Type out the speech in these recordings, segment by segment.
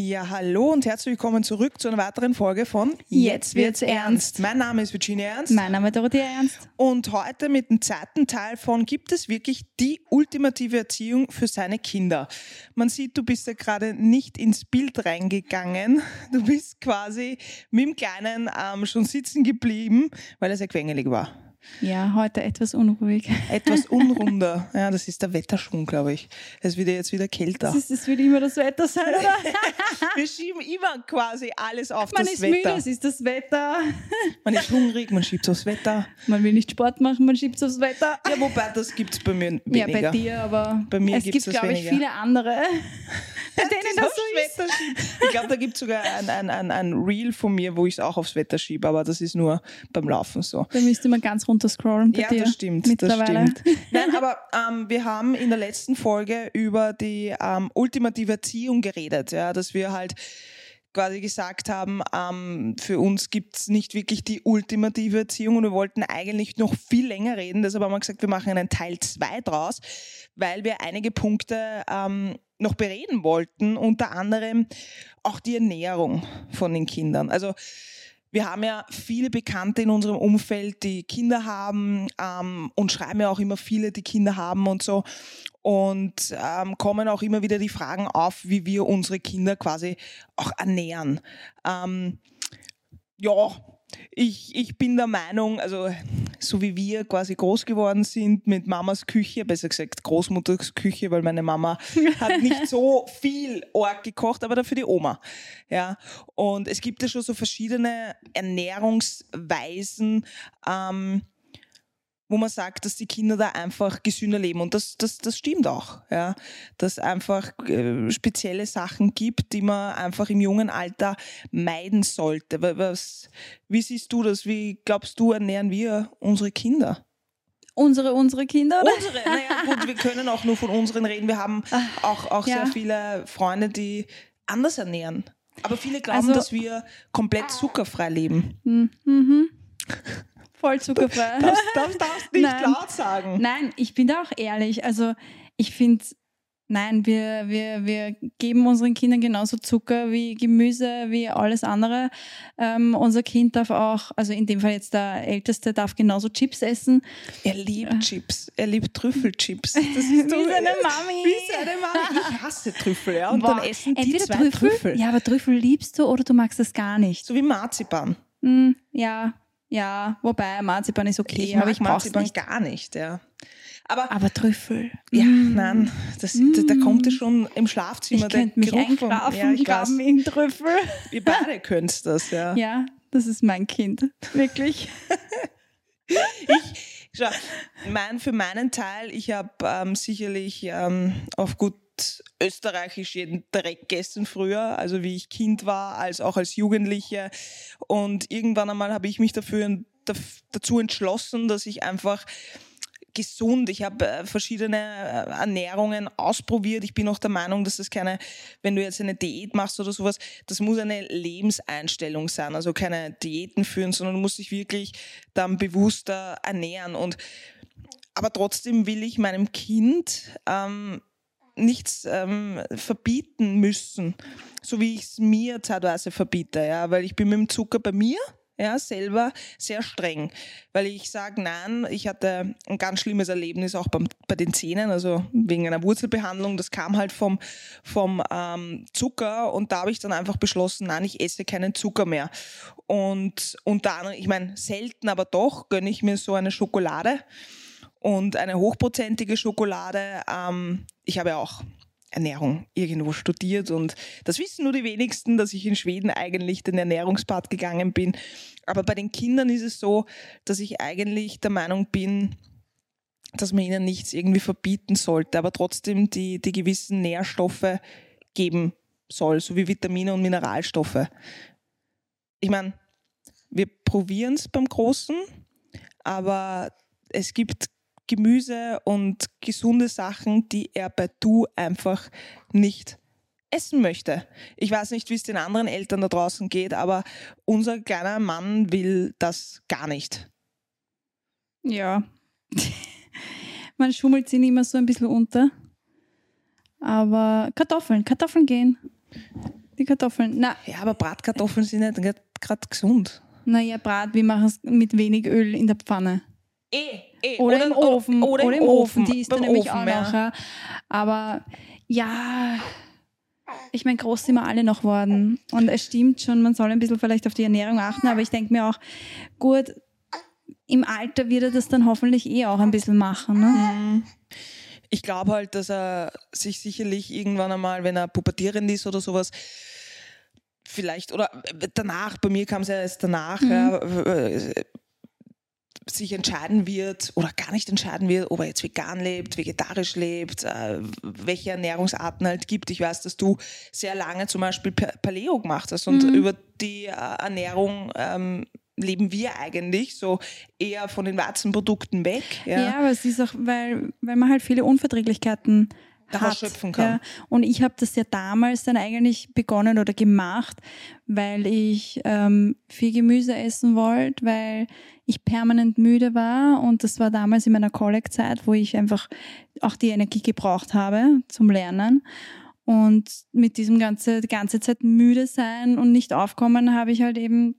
Ja, hallo und herzlich willkommen zurück zu einer weiteren Folge von Jetzt wird's ernst. Mein Name ist Virginia Ernst. Mein Name ist Dorothea Ernst. Und heute mit dem zweiten Teil von Gibt es wirklich die ultimative Erziehung für seine Kinder? Man sieht, du bist ja gerade nicht ins Bild reingegangen. Du bist quasi mit dem Kleinen ähm, schon sitzen geblieben, weil er sehr quengelig war. Ja, heute etwas unruhig. Etwas unrunder. Ja, das ist der Wetterschwung, glaube ich. Es wird ja jetzt wieder kälter. Das, ist, das wird immer das Wetter sein, oder? Wir schieben immer quasi alles auf Man das ist Wetter. müde, es ist das Wetter. Man ist hungrig, man schiebt aufs Wetter. Man will nicht Sport machen, man schiebt es aufs Wetter. Ja, wobei das gibt es bei mir Ja, weniger. bei dir, aber Bei mir es gibt's gibt, glaube ich, viele andere, bei denen Das das so ist. Ich glaube, da gibt es sogar ein, ein, ein, ein Reel von mir, wo ich es auch aufs Wetter schiebe, aber das ist nur beim Laufen so. Da müsste man ganz runter scrollen bei Ja, dir. das stimmt, das stimmt. Nein, aber ähm, wir haben in der letzten Folge über die ähm, ultimative Erziehung geredet, ja, dass wir halt quasi gesagt haben, ähm, für uns gibt es nicht wirklich die ultimative Erziehung und wir wollten eigentlich noch viel länger reden. Deshalb haben wir gesagt, wir machen einen Teil 2 draus, weil wir einige Punkte ähm, noch bereden wollten, unter anderem auch die Ernährung von den Kindern. Also wir haben ja viele Bekannte in unserem Umfeld, die Kinder haben ähm, und schreiben ja auch immer viele, die Kinder haben und so. Und ähm, kommen auch immer wieder die Fragen auf, wie wir unsere Kinder quasi auch ernähren. Ähm, ja, ich, ich bin der Meinung, also so wie wir quasi groß geworden sind mit Mamas Küche, besser gesagt Großmutters Küche, weil meine Mama hat nicht so viel Org gekocht, aber dafür die Oma. Ja, und es gibt ja schon so verschiedene Ernährungsweisen, ähm, wo man sagt, dass die Kinder da einfach gesünder leben. Und das, das, das stimmt auch. Ja? Dass einfach äh, spezielle Sachen gibt, die man einfach im jungen Alter meiden sollte. Wa- Was, wie siehst du das? Wie glaubst du, ernähren wir unsere Kinder? Unsere, unsere Kinder, oder? Unsere, naja, gut, wir können auch nur von unseren reden. Wir haben auch, auch Ah, Ja. sehr viele Freunde, die anders ernähren. Aber viele glauben, Also- dass wir komplett zuckerfrei leben. Mhm. Voll zuckerfrei. Das, darfst du nicht Nein. laut sagen. Nein, ich bin da auch ehrlich. Also ich finde, nein, wir, wir, wir geben unseren Kindern genauso Zucker wie Gemüse, wie alles andere. Ähm, unser Kind darf auch, also in dem Fall jetzt der Älteste, darf genauso Chips essen. Er liebt Chips. Er liebt Trüffelchips. Das ist Wie seine Mami. Wie seine Mami. Ich hasse Trüffel, ja. Und Boah, dann essen die entweder zwei Trüffel. Ja, aber Trüffel liebst du oder du magst das gar nicht. So wie Marzipan. Hm, ja, ja, wobei Marzipan ist okay, ich aber ich Marzipan nicht. gar nicht, ja. Aber Aber Trüffel. ja, mm. nein, das, da, da kommt es schon im Schlafzimmer. Ich könnte mich Geruch vom- eingrafen, ja, ich in Trüffel. Ihr beide könnt das, ja. Ja, das ist mein Kind. Wirklich. Schau, mein, für meinen Teil, ich habe ähm, sicherlich ähm, auf gut österreichisch jeden Dreck gegessen früher, also wie ich Kind war, als auch als Jugendliche. Und irgendwann einmal habe ich mich dafür daf- dazu entschlossen, dass ich einfach gesund. Ich habe äh, verschiedene äh, Ernährungen ausprobiert. Ich bin auch der Meinung, dass das keine, wenn du jetzt eine Diät machst oder sowas, das muss eine Lebenseinstellung sein. Also keine Diäten führen, sondern du musst dich wirklich dann bewusster ernähren. Und aber trotzdem will ich meinem Kind ähm, nichts ähm, verbieten müssen, so wie ich es mir zeitweise verbiete, ja, weil ich bin mit dem Zucker bei mir ja, selber sehr streng, weil ich sage, nein, ich hatte ein ganz schlimmes Erlebnis auch beim, bei den Zähnen, also wegen einer Wurzelbehandlung, das kam halt vom, vom ähm, Zucker und da habe ich dann einfach beschlossen, nein, ich esse keinen Zucker mehr. Und unter anderem, ich meine, selten, aber doch gönne ich mir so eine Schokolade und eine hochprozentige Schokolade. Ähm, ich habe ja auch Ernährung irgendwo studiert und das wissen nur die wenigsten, dass ich in Schweden eigentlich den Ernährungspart gegangen bin. Aber bei den Kindern ist es so, dass ich eigentlich der Meinung bin, dass man ihnen nichts irgendwie verbieten sollte, aber trotzdem die, die gewissen Nährstoffe geben soll, so wie Vitamine und Mineralstoffe. Ich meine, wir probieren es beim Großen, aber es gibt Gemüse und gesunde Sachen, die er bei Du einfach nicht essen möchte. Ich weiß nicht, wie es den anderen Eltern da draußen geht, aber unser kleiner Mann will das gar nicht. Ja. Man schummelt sie immer so ein bisschen unter. Aber Kartoffeln, Kartoffeln gehen. die Kartoffeln. Na, Ja, aber Bratkartoffeln sind nicht gerade gesund. naja, Brat, wir machen es mit wenig Öl in der Pfanne. Eh, eh. Oder, im Ofen. Oder, im Ofen. Die ist dann nämlich Ofen, auch noch. Ja. Aber ja, ich meine, groß sind wir alle noch worden. Und es stimmt schon, man soll ein bisschen vielleicht auf die Ernährung achten, aber ich denke mir auch, gut, im Alter wird er das dann hoffentlich eh auch ein bisschen machen. Ne? Mhm. Ich glaube halt, dass er sich sicherlich irgendwann einmal, wenn er pubertierend ist oder sowas, vielleicht, oder danach, bei mir kam es ja erst danach, Mhm. ja, äh, sich entscheiden wird oder gar nicht entscheiden wird, ob er jetzt vegan lebt, vegetarisch lebt, äh, welche Ernährungsarten halt gibt. Ich weiß, dass du sehr lange zum Beispiel Pa- Paleo gemacht hast und Mhm. über die äh, Ernährung ähm, leben wir eigentlich so eher von den Weizenprodukten weg. Ja, aber es ist auch, weil, weil man halt viele Unverträglichkeiten Daraus hat. schöpfen kann. Ja. Und ich habe das ja damals dann eigentlich begonnen oder gemacht, weil ich ähm, viel Gemüse essen wollte, weil ich permanent müde war und das war damals in meiner College-Zeit, wo ich einfach auch die Energie gebraucht habe zum Lernen. Und mit diesem ganze, die ganze Zeit müde sein und nicht aufkommen, habe ich halt eben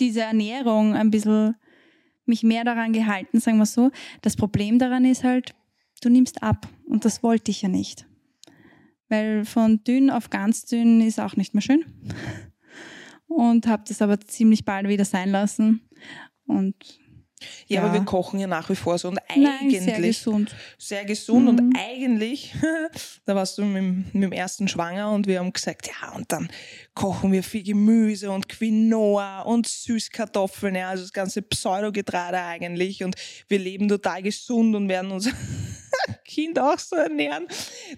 diese Ernährung ein bisschen mich mehr daran gehalten, sagen wir so. Das Problem daran ist halt, du nimmst ab und das wollte ich ja nicht. Weil von dünn auf ganz dünn ist auch nicht mehr schön. Und habe das aber ziemlich bald wieder sein lassen. Und Ja, Ja. aber wir kochen ja nach wie vor so und nein, eigentlich sehr gesund. sehr gesund und Mhm. eigentlich, da warst du mit, dem- mit dem ersten schwanger und wir haben gesagt, ja, und dann kochen wir viel Gemüse und Quinoa und Süßkartoffeln, ja, also das ganze Pseudogetreide eigentlich und wir leben total gesund und werden unser Kind auch so ernähren.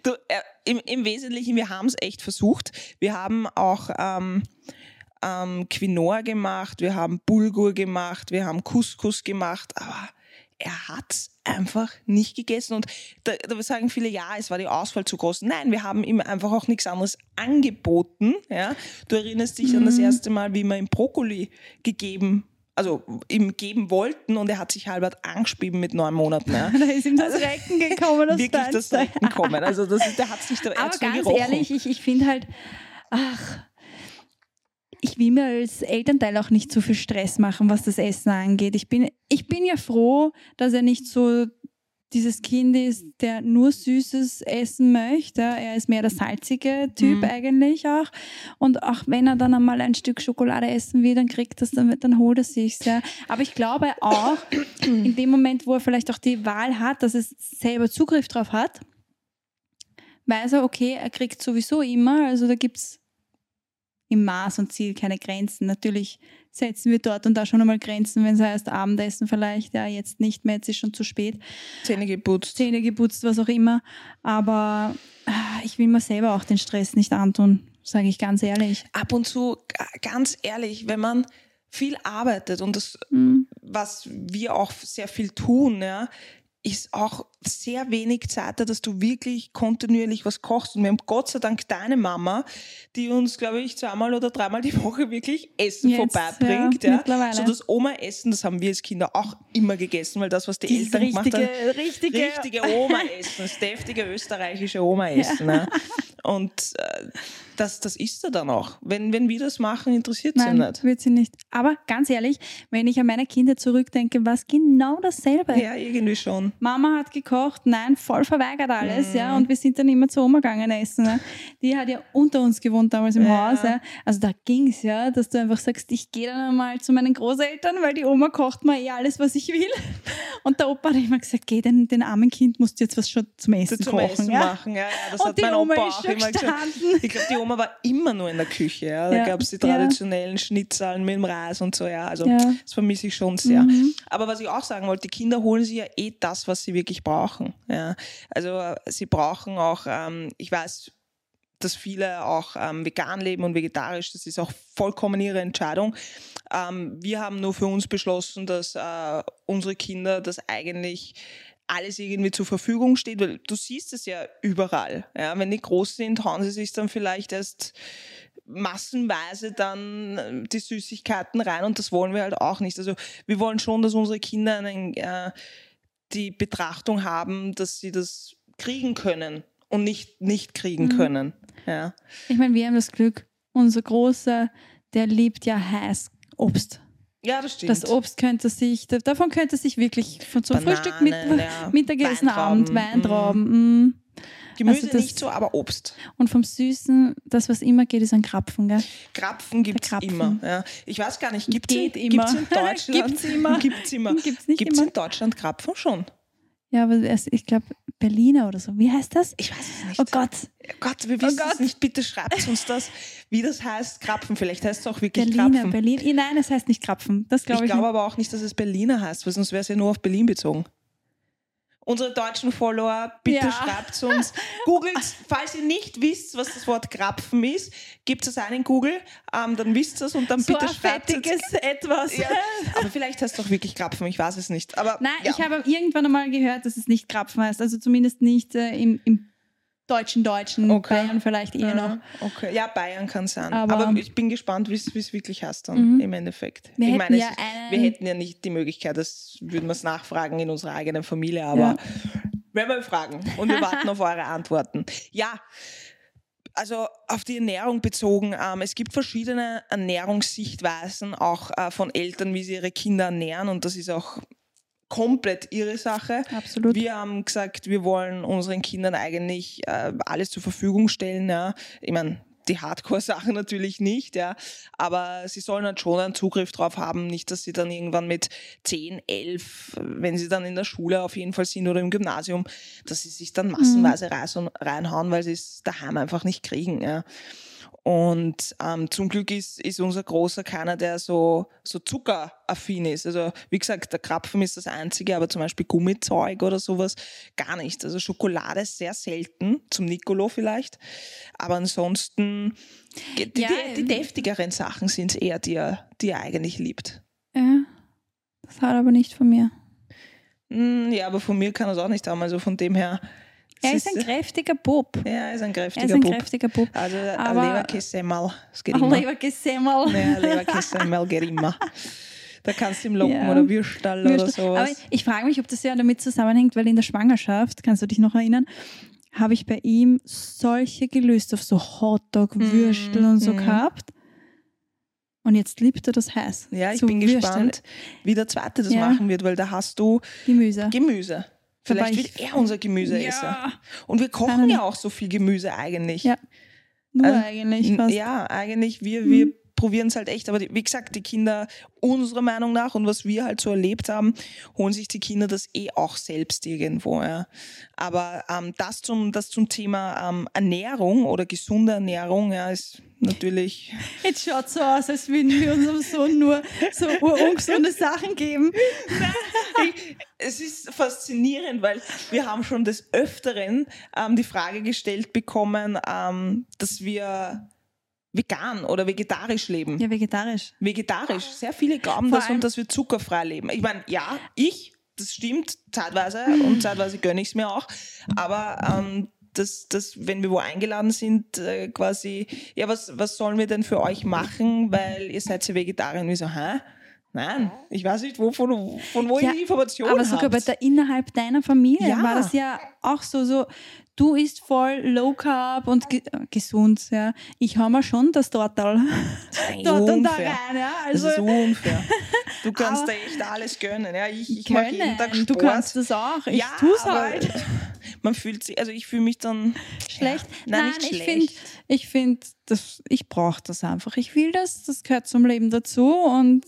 Du, äh, im, Im Wesentlichen, wir haben es echt versucht. Wir haben auch ähm, ähm, Quinoa gemacht, wir haben Bulgur gemacht, wir haben Couscous gemacht, aber er hat einfach nicht gegessen. Und da, da sagen viele, ja, es war die Auswahl zu groß. Nein, wir haben ihm einfach auch nichts anderes angeboten. Ja? Du erinnerst dich an das erste Mal, wie wir ihm Brokkoli gegeben also ihm geben wollten und er hat sich halbert angespieben mit neun Monaten. Ja. Da ist ihm das Recken gekommen, das Wirklich das. Recken kommen. Also das ist, der hat sich da er Aber ganz gerochen. ehrlich, ich, ich finde halt, ach, ich will mir als Elternteil auch nicht so viel Stress machen, was das Essen angeht. Ich bin, ich bin ja froh, dass er nicht so dieses Kind ist, der nur Süßes essen möchte. Er ist mehr der salzige Typ Mhm. eigentlich auch. Und auch wenn er dann einmal ein Stück Schokolade essen will, dann kriegt das, dann, dann holt er sich's. Ja. Aber ich glaube auch, in dem Moment, wo er vielleicht auch die Wahl hat, dass es selber Zugriff drauf hat, weiß er, okay, er kriegt sowieso immer, also da gibt es im Maß und Ziel keine Grenzen. Natürlich setzen wir dort und da schon einmal Grenzen, wenn es heißt Abendessen vielleicht, ja, jetzt nicht mehr, jetzt ist schon zu spät, Zähne geputzt. Zähne geputzt, was auch immer. Aber ah, ich will mir selber auch den Stress nicht antun, sage ich ganz ehrlich. Ab und zu, ganz ehrlich, wenn man viel arbeitet und das Hm. was wir auch sehr viel tun, ja, ist auch sehr wenig Zeit, da, dass du wirklich kontinuierlich was kochst. Und wir haben Gott sei Dank deine Mama, die uns, glaube ich, zweimal oder dreimal die Woche wirklich Essen Jetzt, vorbeibringt. ja, Ja, mittlerweile. So das Oma-Essen, das haben wir als Kinder auch immer gegessen, weil das, was die Dieses Eltern gemacht richtige, haben, richtige, richtige Oma-Essen, das deftige österreichische Oma-Essen. Ja. Und äh, das, das ist er dann auch. Wenn, wenn wir das machen, interessiert sie nicht. wird sie nicht. Aber ganz ehrlich, wenn ich an meine Kinder zurückdenke, war es genau dasselbe. Ja, irgendwie schon. Mama hat gekocht, nein, voll verweigert alles, Mhm. ja, und wir sind dann immer zur Oma gegangen essen. Ne? Die hat ja unter uns gewohnt damals im Ja. Haus, ja. Also da ging's ja, dass du einfach sagst, ich gehe dann einmal zu meinen Großeltern, weil die Oma kocht mir eh alles, was ich will. Und der Opa hat immer gesagt, geh, den, den armen Kind musst du jetzt was schon zum Essen zum kochen. Essen ja? machen. Ja, ja, das Und hat die mein Oma Opa ist auch schon immer gesagt. gestanden. Ich glaube, die Oma war immer nur in der Küche. Ja. Da Ja, gab es die ja. traditionellen Schnitzeln mit dem Reis und so. Ja. Also Ja. das vermisse ich schon sehr. Mhm. Aber was ich auch sagen wollte, die Kinder holen sich ja eh das, was sie wirklich brauchen. Ja. Also sie brauchen auch, ähm, ich weiß, dass viele auch ähm, vegan leben und vegetarisch. Das ist auch vollkommen ihre Entscheidung. Ähm, wir haben nur für uns beschlossen, dass äh, unsere Kinder das eigentlich alles irgendwie zur Verfügung steht, weil du siehst es ja überall. Ja, wenn die groß sind, hauen sie sich dann vielleicht erst massenweise dann äh, die Süßigkeiten rein und das wollen wir halt auch nicht. Also wir wollen schon, dass unsere Kinder einen, äh, die Betrachtung haben, dass sie das kriegen können. und nicht, nicht kriegen Mhm. können. Ja. Ich meine, wir haben das Glück, unser Großer, der liebt ja heiß Obst. Ja, das stimmt. Das Obst könnte sich, da- davon könnte sich wirklich von zum Bananen, Frühstück, mit, ja, Mittagessen, Abend, Weintrauben, mm. Gemüse also das- nicht so, aber Obst. Und vom Süßen, das, was immer geht, ist ein Krapfen, gell? Krapfen gibt es immer. Ja. Ich weiß gar nicht, gibt es in, immer. gibt's in Deutschland? Gibt's immer. Gibt's immer. Gibt's nicht Gibt's immer. in Deutschland Krapfen schon? Ja, aber erst, ich glaube, Berliner oder so. Wie heißt das? Ich weiß es nicht. Oh Gott, Gott, wir wissen Gott. es nicht. Bitte schreibt uns das, wie das heißt, Krapfen. Vielleicht heißt es auch wirklich Berliner, Krapfen. Berlin. Nein, es heißt nicht Krapfen. Das ich glaube ich, glaube aber auch nicht, dass es Berliner heißt, weil sonst wäre es ja nur auf Berlin bezogen. Unsere deutschen Follower, bitte Ja. schreibt uns. Googelt, falls ihr nicht wisst, was das Wort Krapfen ist, gebt es ein in Google, ähm, dann wisst ihr es und dann. So bitte schreibt es. Etwas. Ja, aber vielleicht heißt es doch wirklich Krapfen, ich weiß es nicht. Aber Nein, ja. ich habe irgendwann einmal gehört, dass es nicht Krapfen heißt. Also zumindest nicht äh, im, im deutschen Deutschen. Okay. Bayern vielleicht eher noch. Ja, okay. Ja, Bayern kann sein. Aber- Aber, ich bin gespannt, wie es wirklich heißt dann Mhm. im Endeffekt. Wir ich hätten meine, ja ist, wir hätten ja nicht die Möglichkeit, das würden wir es nachfragen in unserer eigenen Familie, aber werden wir fragen und wir warten auf eure Antworten. Ja, also auf die Ernährung bezogen, ähm, es gibt verschiedene Ernährungssichtweisen auch äh, von Eltern, wie sie ihre Kinder ernähren und das ist auch komplett ihre Sache. Absolut. Wir haben gesagt, wir wollen unseren Kindern eigentlich äh, alles zur Verfügung stellen. Ja. Ich meine, die Hardcore-Sachen natürlich nicht, ja. Aber sie sollen halt schon einen Zugriff drauf haben, nicht, dass sie dann irgendwann mit 10, 11, wenn sie dann in der Schule auf jeden Fall sind oder im Gymnasium, dass sie sich dann massenweise rein- reinhauen, weil sie es daheim einfach nicht kriegen, ja. Und ähm, zum Glück ist, ist unser Großer keiner, der so, so zuckeraffin ist. Also wie gesagt, der Krapfen ist das Einzige, aber zum Beispiel Gummizeug oder sowas gar nicht. Also Schokolade sehr selten, zum Nicolo vielleicht. Aber ansonsten, die, Ja, die, die deftigeren Sachen sind es eher, die er, die er eigentlich liebt. Ja, das hat er aber nicht von mir. Hm, Ja, aber von mir kann er es auch nicht haben. Also von dem her. Er ist ein kräftiger Bub. ja, er ist ein Er kräftiger ist ein Bub. kräftiger Bub. Also Leberkässemmel, das geht Ein. Ja, Leberkässemmel geht immer. Da kannst du ihm locken Ja. oder Würstal oder Würstel. Aber sowas. ich frage mich, ob das ja damit zusammenhängt, weil in der Schwangerschaft, kannst du dich noch erinnern, habe ich bei ihm solche Gelüste auf so Hotdog, Mhm, Würstel und so mhm. gehabt. Und jetzt liebt er das heiß. Ja, ich So bin Würstel, gespannt, wie der zweite das Ja. machen wird, weil da hast du Gemüse. Gemüse. Vielleicht wird er unser Gemüseesser. Ja, Und wir kochen ja auch so viel Gemüse eigentlich. Ja, nur Also, eigentlich fast. Ja, eigentlich, wir, Mhm. wir probieren es halt echt. Aber die, wie gesagt, die Kinder, unserer Meinung nach und was wir halt so erlebt haben, holen sich die Kinder das eh auch selbst irgendwo. Ja. Aber ähm, das, zum, das zum Thema ähm, Ernährung oder gesunde Ernährung ja, ist natürlich Jetzt schaut so aus, als würden wir unserem Sohn nur so ungesunde Sachen geben. Ich- es ist faszinierend, weil wir haben schon des Öfteren ähm, die Frage gestellt bekommen, ähm, dass wir vegan oder vegetarisch leben. Ja, vegetarisch. Vegetarisch. Sehr viele glauben Vor das und dass wir zuckerfrei leben. Ich meine, ja, ich, das stimmt zeitweise und zeitweise gönne ich es mir auch. Aber ähm, das, das, wenn wir wo eingeladen sind, äh, quasi, ja, was, was sollen wir denn für euch machen, weil ihr seid ja Vegetarier? Und wir so, hä? Nein, ich weiß nicht, wo, von, von wo Ja, ihr die Informationen Aber sogar bei der, innerhalb deiner Familie Ja. war das ja auch so, so, du isst voll low carb und ge äh, gesund, ja. Ich hau mir schon das Tortal dort und da rein, ja. Das Also, ist unfair. Du kannst da echt alles gönnen. Ja, ich ich mache jeden Tag Sport. du kannst das auch. Ich ja, tu's aber halt. Man fühlt sich, also ich fühle mich dann Schlecht. Ja, nein, Nein, nicht ich schlecht. finde, ich finde, das, ich brauche das einfach. Ich will das, das gehört zum Leben dazu und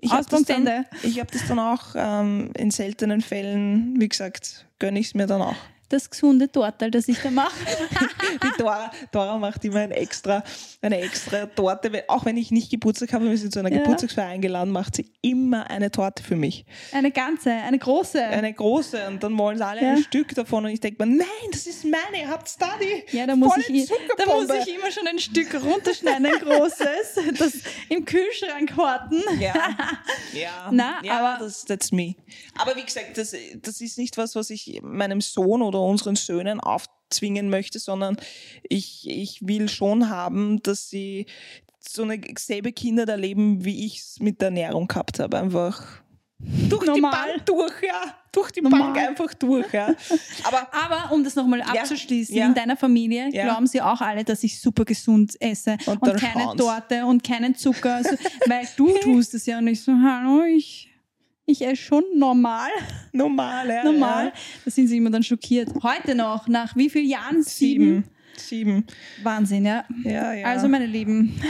Ich habe das, dann- Ausbildende. ich hab das dann auch ähm, in seltenen Fällen, wie gesagt, gönne ich es mir dann auch. Das gesunde Tortal, das ich da mache. Die Dora, Dora macht immer ein extra, eine extra Torte. Auch wenn ich nicht Geburtstag habe, wir sind zu einer Ja. Geburtstagsfeier eingeladen, macht sie immer eine Torte für mich. Eine ganze, eine große. Eine große. Und dann wollen sie alle Ja. ein Stück davon. Und ich denke mir, nein, das ist meine, ihr habt da die ja, da muss, ich, da muss ich immer schon ein Stück runterschneiden, ein großes, das im Kühlschrank horten. Ja, ja, Na, ja aber- das, that's me. Aber wie gesagt, das, das ist nicht was, was ich meinem Sohn oder unseren Söhnen aufzwingen möchte, sondern ich, ich will schon haben, dass sie so eine selbe Kinder da leben, wie ich es mit der Ernährung gehabt habe. Einfach durch Normal. die Bank durch, ja. Durch die Normal. Bank einfach durch, ja. Aber Aber um das nochmal abzuschließen, ja. in deiner Familie Ja. glauben sie auch alle, dass ich super gesund esse Und und, keine schauen's. Torte und keinen Zucker. Also, weil du tust es ja und ich so, hallo, ich, ich esse schon normal. normal, ja. normal. Ja. Da sind sie immer dann schockiert. Heute noch, nach wie vielen Jahren? Sieben. Sieben. Wahnsinn, ja. Ja, ja. Also, meine Lieben,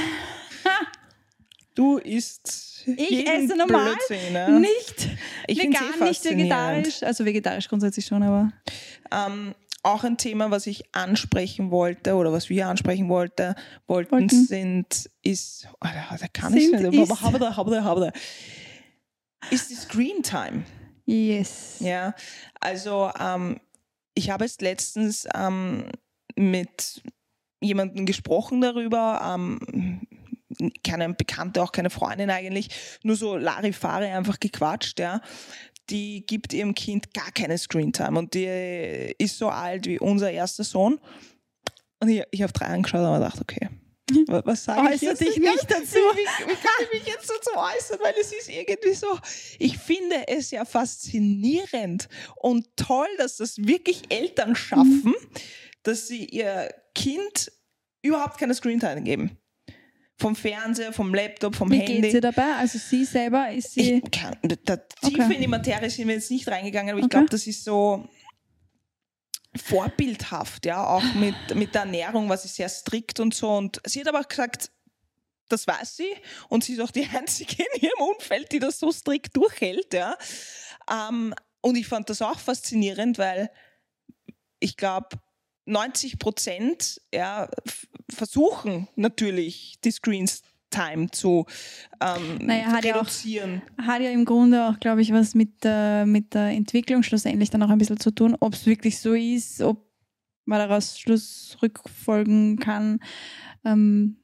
du isst ich jeden esse normal, Blödsinn, ja. nicht Ich find's eh vegan, nicht vegetarisch. Also vegetarisch grundsätzlich schon, aber Ähm, auch ein Thema, was ich ansprechen wollte oder was wir ansprechen wollte, wollten, Wollten. sind, ist, oh, da, kann ich Sind, nicht, ist. Ist die Screen Time. yes. Ja, also ähm, ich habe jetzt letztens ähm, mit jemandem gesprochen darüber, ähm, keine Bekannte, auch keine Freundin eigentlich, nur so Larifari einfach gequatscht, ja. Die gibt ihrem Kind gar keine Screentime und die ist so alt wie unser erster Sohn. Und ich, ich habe drei angeschaut und habe gedacht, okay, was sage ich jetzt? dich Ja, nicht dazu. Wie, wie kann ich mich jetzt dazu äußern? Weil es ist irgendwie so, ich finde es ja faszinierend und toll, dass das wirklich Eltern schaffen, dass sie ihr Kind überhaupt keine Screentime geben. Vom Fernseher, vom Laptop, vom Wie Handy. geht sie dabei? Also sie selber ist sie. Ich kann, da, tiefer Okay. in die Materie sind wir jetzt nicht reingegangen, aber ich Okay. glaube, das ist so vorbildhaft, ja, auch mit, mit der Ernährung, was ist sehr strikt und so. Und sie hat aber auch gesagt, das weiß sie und sie ist auch die Einzige in ihrem Umfeld, die das so strikt durchhält, ja. Ähm, und ich fand das auch faszinierend, weil ich glaube, 90 Prozent ja, versuchen natürlich die Screens Time zu ähm, Naja, hat ja auch- reduzieren. hat ja im Grunde auch, glaube ich, was mit der, mit der Entwicklung schlussendlich dann auch ein bisschen zu tun, ob es wirklich so ist, ob man daraus Schluss rückfolgen kann, ähm,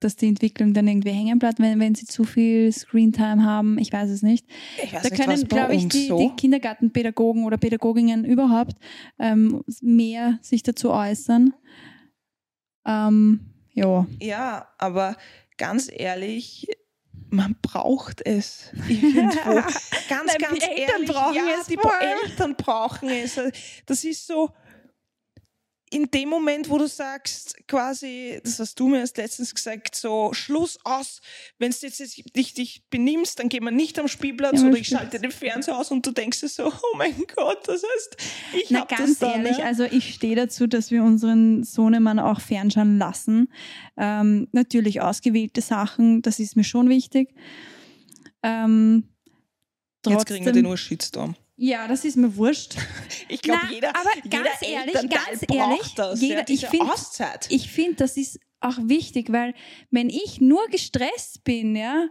dass die Entwicklung dann irgendwie hängen bleibt, wenn, wenn sie zu viel Screentime haben. Ich weiß es nicht. Ich weiß Da nicht, können, glaube ich, die, so. die Kindergartenpädagogen oder Pädagoginnen überhaupt ähm, mehr sich dazu äußern. Ähm, ja. Ja, aber ganz ehrlich, man braucht es. Irgendwo. Ganz, Nein, die ganz Eltern ehrlich. brauchen ja, es die vor allem. Eltern brauchen es. Das ist so, in dem Moment, wo du sagst, quasi, das hast du mir erst letztens gesagt, so Schluss aus, wenn du jetzt dich, dich benimmst, dann gehen wir nicht am Spielplatz Ja, oder ich schalte den Fernseher aus und du denkst dir so, oh mein Gott, das heißt, ich Na, hab ganz das dann, ehrlich, ja. also ich stehe dazu, dass wir unseren Sohnemann auch fernschauen lassen. Ähm, natürlich ausgewählte Sachen, das ist mir schon wichtig. Ähm, Jetzt kriegen wir trotzdem- den Urshitstorm. Ja, das ist mir wurscht. Ich glaube, jeder, aber jeder ganz ehrlich, ganz braucht ehrlich, das. jeder- ja, ich diese find- Auszeit. Ich finde, das ist auch wichtig, weil wenn ich nur gestresst bin, ja,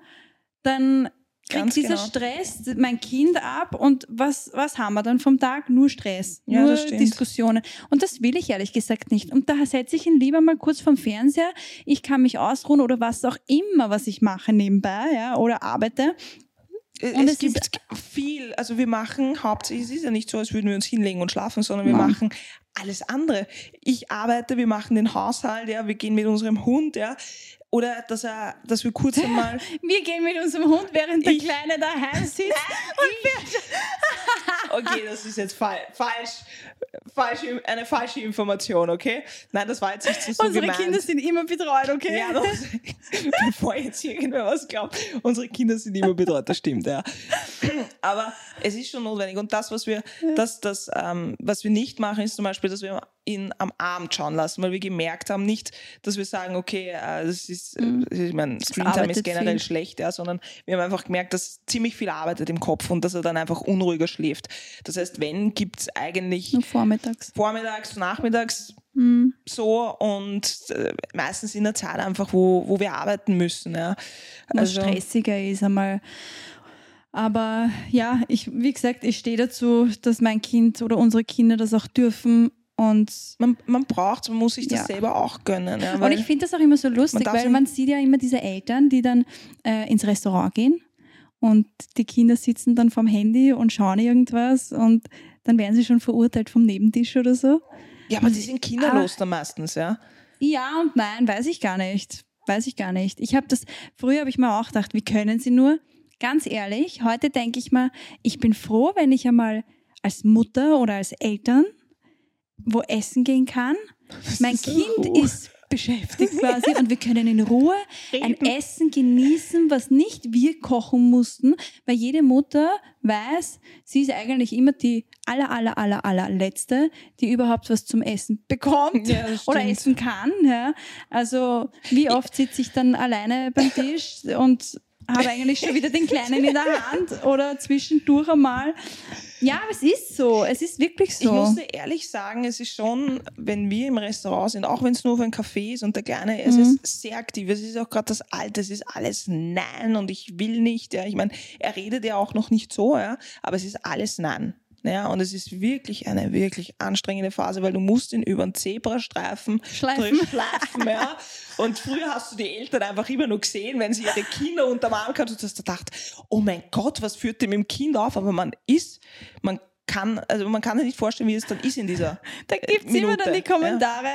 dann kriegt dieser genau. Stress mein Kind ab und was, was haben wir dann vom Tag? Nur Stress, Ja, nur. Diskussionen. Und das will ich ehrlich gesagt nicht. Und da setze ich ihn lieber mal kurz vom Fernseher. Ich kann mich ausruhen oder was auch immer, was ich mache nebenbei, ja, oder arbeite. Und es es gibt viel, also wir machen hauptsächlich, es ist ja nicht so, als würden wir uns hinlegen und schlafen, sondern wir Nein. machen alles andere. Ich arbeite, wir machen den Haushalt, ja, wir gehen mit unserem Hund, ja, oder dass er, dass wir kurz einmal Wir gehen mit unserem Hund, während der Ich- Kleine daheim sitzt. Okay, das ist jetzt fal falsch, falsche, eine falsche Information, okay? Nein, das war jetzt nicht so, Unsere gemeint. Kinder sind immer betreut, okay? Ja, das, bevor jetzt irgendwer was glaubt, unsere Kinder sind immer betreut, das stimmt, ja. Aber es ist schon notwendig. Und das, was wir, das, das, ähm, was wir nicht machen, ist zum Beispiel, dass wir ihn am Abend schauen lassen, weil wir gemerkt haben, nicht, dass wir sagen, okay, äh, das ist, äh, ich meine, Screentime ist generell viel. schlecht, ja, sondern wir haben einfach gemerkt, dass ziemlich viel arbeitet im Kopf und dass er dann einfach unruhiger schläft. Das heißt, wenn, gibt es eigentlich Nur vormittags. vormittags, nachmittags Hm. so und äh, meistens in der Zeit einfach, wo, wo wir arbeiten müssen. Ja. was Also, stressiger ist einmal. Aber ja, ich, wie gesagt, ich stehe dazu, dass mein Kind oder unsere Kinder das auch dürfen. Und, man, man braucht man muss sich das Ja. selber auch gönnen. Ja, und ich finde das auch immer so lustig, darf weil man sieht ja immer diese Eltern, die dann äh, ins Restaurant gehen und die Kinder sitzen dann vorm Handy und schauen irgendwas und dann werden sie schon verurteilt vom Nebentisch oder so. ja, aber die sind kinderlos dann meistens, ja. Ja und nein, weiß ich gar nicht. Weiß ich gar nicht. Ich habe das, früher habe ich mir auch gedacht, wie können sie nur? ganz ehrlich, heute denke ich mal, ich bin froh, wenn ich einmal als Mutter oder als Eltern wo essen gehen kann. Mein Kind ist beschäftigt quasi und wir können in Ruhe ein Essen genießen, was nicht wir kochen mussten, weil jede Mutter weiß, sie ist eigentlich immer die aller, aller, aller, aller letzte, die überhaupt was zum Essen bekommt Ja, das oder essen kann. Ja. Also wie oft sitze ich dann alleine beim Tisch und habe eigentlich schon wieder den Kleinen in der Hand oder zwischendurch einmal. Ja, aber es ist so. Es ist wirklich so. Ich muss dir ehrlich sagen, es ist schon, wenn wir im Restaurant sind, auch wenn es nur für ein Café ist und der Kleine, es Mhm. ist sehr aktiv. Es ist auch gerade das Alter, es ist alles Nein und ich will nicht. Ja. Ich meine, er redet ja auch noch nicht so, ja, aber es ist alles Nein. Ja, und es ist wirklich eine wirklich anstrengende Phase, weil du musst ihn über den Zebrastreifen Schleifen. schleifen. Ja. Und früher hast du die Eltern einfach immer nur gesehen, wenn sie ihre Kinder unterm Arm hatten und hast du gedacht, oh mein Gott, was führt dem im Kind auf? Aber man ist, man kann, also man kann sich nicht vorstellen, wie es dann ist in dieser Da gibt es immer dann die ja. Kommentare,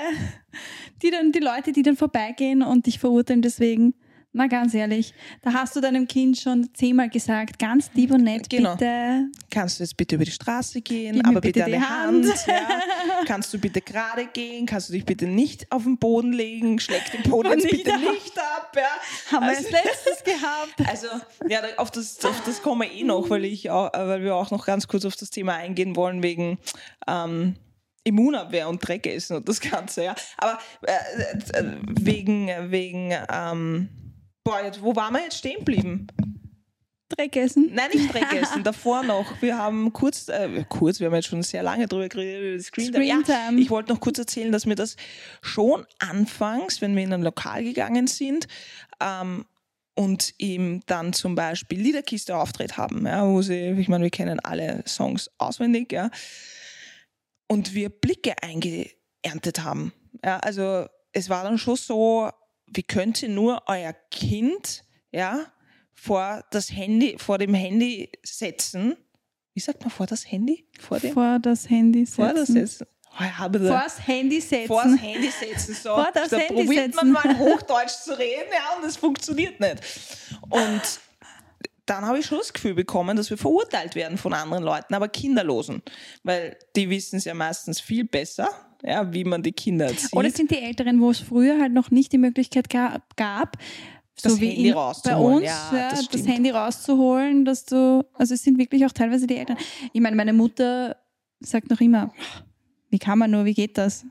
die dann die Leute, die dann vorbeigehen und dich verurteilen deswegen. Na ganz ehrlich, da hast du deinem Kind schon zehnmal gesagt, ganz lieb und nett, Genau. bitte. Kannst du jetzt bitte über die Straße gehen, Gib aber bitte bitte, die eine Hand. Hand. ja. Kannst du bitte gerade gehen? Kannst du dich bitte nicht auf den Boden legen? Schleck den Boden jetzt bitte ab. nicht ab. Ja. Haben Also- wir als letztes gehabt. Also, ja, auf das, auf das kommen wir eh noch, weil, ich auch, äh, weil wir auch noch ganz kurz auf das Thema eingehen wollen, wegen ähm, Immunabwehr und Dreckessen und das Ganze, ja. Aber äh, äh, wegen, wegen ähm, boah, jetzt, wo waren wir jetzt stehen geblieben? Dreck essen. Nein, nicht Dreckessen, davor noch. Wir haben kurz, äh, kurz, wir haben jetzt schon sehr lange drüber geredet, über das Screen Time. Ja, ich wollte noch kurz erzählen, dass mir das schon anfangs, wenn wir in ein Lokal gegangen sind, ähm, und ihm dann zum Beispiel Liederkiste auftritt haben, ja, wo sie, ich meine, wir kennen alle Songs auswendig, ja, und wir Blicke eingeerntet haben. Ja, also es war dann schon so, wie könnt ihr nur euer Kind, ja, vor das Handy, vor dem Handy setzen? Wie sagt man vor das Handy? Vor dem? Vor das Handy setzen. Vor das setzen. Oh, habe da- Vors Handy setzen. vor das Handy setzen. So. Vor das da Handy probiert setzen. man mal Hochdeutsch zu reden, ja, und es funktioniert nicht. Und dann habe ich schon das Gefühl bekommen, dass wir verurteilt werden von anderen Leuten, aber Kinderlosen. Weil die wissen es ja meistens viel besser, ja, wie man die Kinder erzieht. Oder sind die Älteren, wo es früher halt noch nicht die Möglichkeit gab, gab Das so wie Handy in, bei rauszuholen. uns, Ja, ja, das das. Handy rauszuholen, dass du, also es sind wirklich auch teilweise die Eltern. Ich meine, meine Mutter sagt noch immer, wie kann man nur, wie geht das?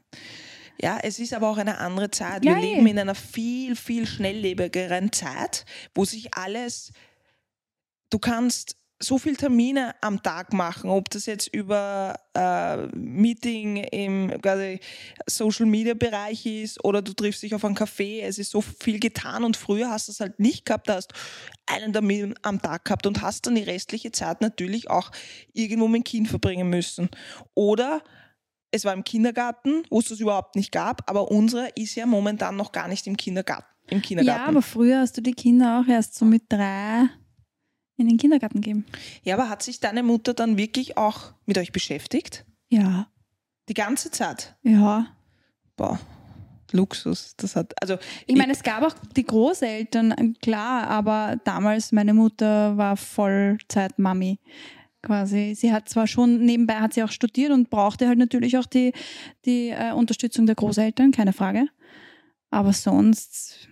Ja, es ist aber auch eine andere Zeit. Wir leben in einer viel, viel schnelllebigeren Zeit, wo sich alles, du kannst so viele Termine am Tag machen, ob das jetzt über äh, Meeting im quasi Social Media Bereich ist oder du triffst dich auf einen Café, es ist so viel getan und früher hast du es halt nicht gehabt, da hast einen Termin am Tag gehabt und hast dann die restliche Zeit natürlich auch irgendwo mit dem Kind verbringen müssen. Oder es war im Kindergarten, wo es das überhaupt nicht gab, aber unsere ist ja momentan noch gar nicht im Kindergarten. Im Kindergarten. Ja, aber früher hast du die Kinder auch erst so mit drei in den Kindergarten gegeben. Ja, aber hat sich deine Mutter dann wirklich auch mit euch beschäftigt? Ja, Die ganze Zeit? ja. Boah, Luxus. Das hat, also, Ich meine, es gab auch die Großeltern, klar, aber damals meine Mutter war Vollzeit-Mami quasi. Sie hat zwar schon nebenbei hat sie auch studiert und brauchte halt natürlich auch die, die äh, Unterstützung der Großeltern, keine Frage. Aber sonst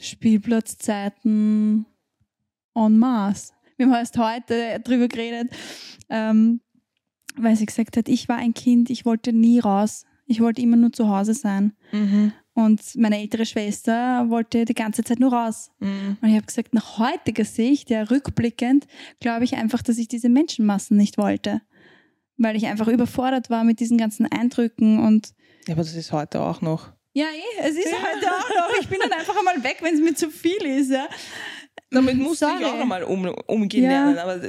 Spielplatzzeiten en masse. Wir haben erst heute drüber geredet, ähm, weil sie gesagt hat, ich war ein Kind, ich wollte nie raus. Ich wollte immer nur zu Hause sein. mhm, Und meine ältere Schwester wollte die ganze Zeit nur raus. mhm. Und ich habe gesagt, nach heutiger Sicht, ja rückblickend, glaube ich einfach, dass ich diese Menschenmassen nicht wollte. Weil ich einfach überfordert war mit diesen ganzen Eindrücken und ja, aber das ist heute auch noch. ja, eh, es ist heute auch noch. Ich bin dann einfach einmal weg, wenn es mir zu viel ist. Ja. Damit musst du Sorry. dich auch einmal um, umgehen Ja. lernen. Aber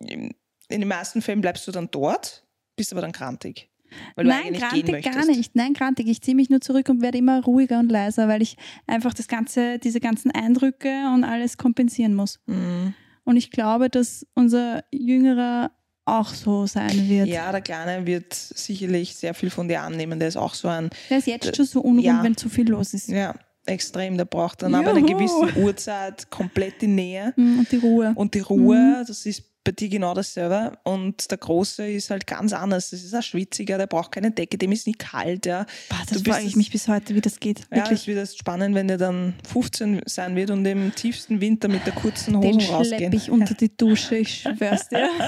in den meisten Fällen bleibst du dann dort, bist aber dann krantig. Weil du Nein, grantig gar nicht. Nein, grantig. Ich ziehe mich nur zurück und werde immer ruhiger und leiser, weil ich einfach das ganze, diese ganzen Eindrücke und alles kompensieren muss. Mhm. Und ich glaube, dass unser Jüngerer auch so sein wird. Ja, der Kleine wird sicherlich sehr viel von dir annehmen. Der ist auch so ein, Der ist jetzt schon so unruhig, Ja. wenn zu viel los ist. ja. Extrem. Der braucht dann aber eine gewisse Uhrzeit komplett die Nähe Mm, Und die Ruhe. und die Ruhe. Das ist bei dir genau dasselbe. Und der Große ist halt ganz anders. Das ist ein Schwitziger, der braucht keine Decke, dem ist nicht kalt. Ja. Boah, das frage ich mich bis heute, wie das geht. Ja, Wirklich. es wird erst spannend, wenn der dann 15 sein wird und im tiefsten Winter mit der kurzen Hose Den schlepp rausgehen. ich unter die Dusche, ich schwör's dir.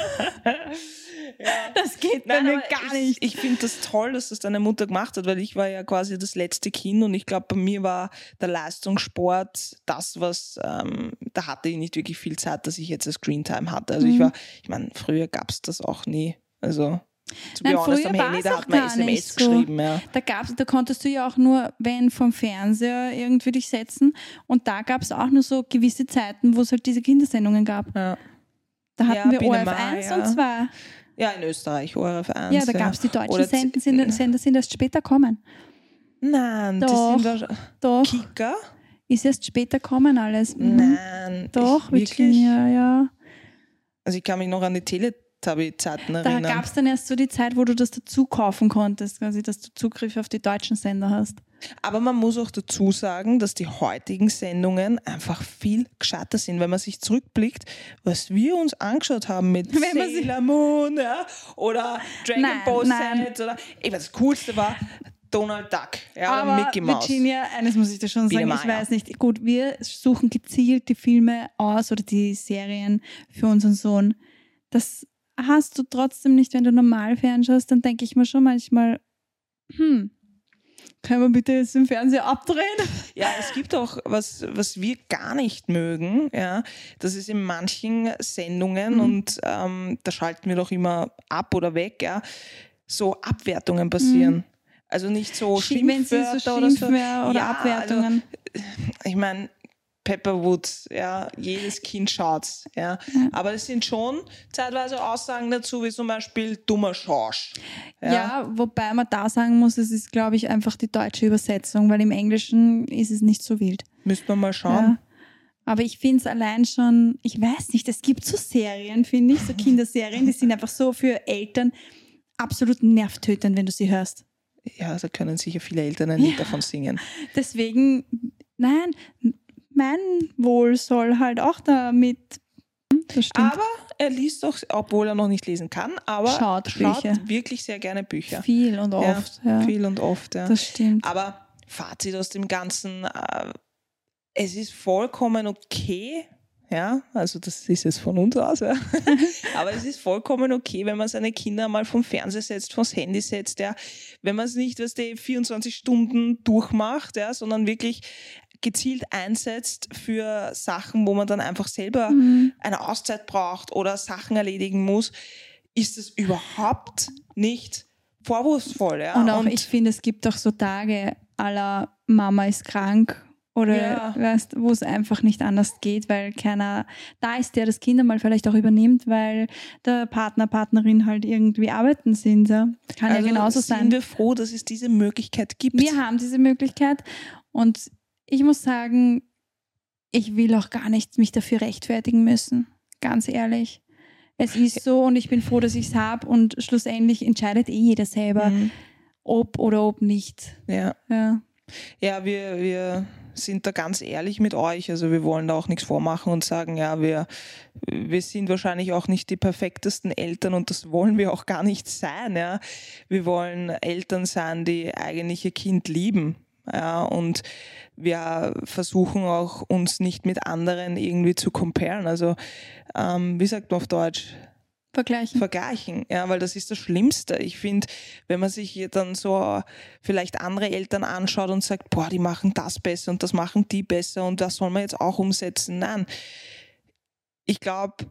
Das geht bei Nein, mir aber gar ich, nicht. Ich finde das toll, dass das deine Mutter gemacht hat, weil ich war ja quasi das letzte Kind und ich glaube, bei mir war der Leistungssport das, was, ähm, da hatte ich nicht wirklich viel Zeit, dass ich jetzt eine Screentime hatte. Also ich Mhm. war, ich meine, früher gab es das auch nie. Also, zu Nein, honest, früher am Handy, da auch hat man SMS so. geschrieben, ja. Da, gab's, da konntest du ja auch nur, wenn vom Fernseher irgendwie dich setzen. Und da gab es auch nur so gewisse Zeiten, wo es halt diese Kindersendungen gab. Ja, Da hatten Ja, wir ORF Mai, 1 ja. und 2. ja in Österreich, ORF 1. Ja, da gab es die deutschen Oder Sender, sind, Sender sind erst später kommen. Nein, Doch. die sind Doch, Kika? ist erst später kommen alles. Mhm. Nein. Doch, ich, wirklich? Virginia, ja. Also ich kann mich noch an die Teletubby-Zeiten Da erinnern. gab es dann erst so die Zeit, wo du das dazu kaufen konntest, quasi, dass du Zugriff auf die deutschen Sender hast. Aber man muss auch dazu sagen, dass die heutigen Sendungen einfach viel gescheiter sind, wenn man sich zurückblickt, was wir uns angeschaut haben mit Wenn Sailor Moon ja, oder Dragon Nein, Ball. Z oder eben das Coolste war Donald Duck ja, oder Aber Mickey Mouse. Virginia, eines muss ich dir schon sagen, ich weiß nicht. Gut, wir suchen gezielt die Filme aus oder die Serien für unseren Sohn. Das hast du trotzdem nicht, wenn du normal fernschaust, dann denke ich mir schon manchmal, hm, können wir bitte jetzt den Fernseher abdrehen? Ja, es gibt auch was, was wir gar nicht mögen. Ja, das ist in manchen Sendungen Mhm. und ähm, da schalten wir doch immer ab oder weg. Ja, so Abwertungen passieren. Also nicht so Mhm. Schimpfwörter so oder so. Oder Ja, Abwertungen. ich meine, Pepperwood, ja, jedes Kind schaut's, ja. Aber es sind schon zeitweise Aussagen dazu, wie zum Beispiel dummer Schorsch. Ja. wobei man da sagen muss, es ist, glaube ich, einfach die deutsche Übersetzung, weil im Englischen ist es nicht so wild. Müsste man mal schauen. Ja. Aber ich finde es allein schon, ich weiß nicht, es gibt so Serien, finde ich, so Kinderserien, die sind einfach so für Eltern absolut nervtötend, wenn du sie hörst. Ja, da können sicher viele Eltern ein Lied Ja. davon singen. Deswegen, nein, mein Wohl soll halt auch damit. Hm. Aber er liest doch, obwohl er noch nicht lesen kann, aber Schaut schaut wirklich sehr gerne Bücher. Viel und oft. Ja, Viel und oft, ja. Das stimmt. Aber Fazit aus dem Ganzen, äh, es ist vollkommen okay, ja, also das ist jetzt von uns aus, ja. aber es ist vollkommen okay, wenn man seine Kinder mal vom Fernseher setzt, vors Handy setzt, ja, wenn man es nicht, was die 24 Stunden durchmacht, ja, sondern wirklich gezielt einsetzt für Sachen, wo man dann einfach selber Mhm. eine Auszeit braucht oder Sachen erledigen muss, ist es überhaupt nicht vorwurfsvoll. Ja? Und auch ich finde, es gibt auch so Tage aller Mama ist krank oder Ja. weißt, wo es einfach nicht anders geht, weil keiner da ist, der das Kind mal vielleicht auch übernimmt, weil der Partner, Partnerin halt irgendwie arbeiten sind. Ja. Kann also ja genauso sind sein. wir froh, dass es diese Möglichkeit gibt. Wir haben diese Möglichkeit und ich muss sagen, ich will auch gar nicht mich dafür rechtfertigen müssen. Ganz ehrlich. Es ist so und ich bin froh, dass ich es habe und schlussendlich entscheidet eh jeder selber, Mhm. ob oder ob nicht. Ja, Ja. ja wir, wir sind da ganz ehrlich mit euch. Also wir wollen da auch nichts vormachen und sagen, ja, wir, wir sind wahrscheinlich auch nicht die perfektesten Eltern und das wollen wir auch gar nicht sein. Ja. Wir wollen Eltern sein, die eigentlich ihr Kind lieben. Ja, und wir versuchen auch uns nicht mit anderen irgendwie zu comparen. Also ähm, wie sagt man auf Deutsch? Vergleichen. vergleichen, ja, weil das ist das Schlimmste. Ich finde, wenn man sich dann so vielleicht andere Eltern anschaut und sagt, boah, die machen das besser und das machen die besser und das soll man jetzt auch umsetzen. Nein, ich glaube,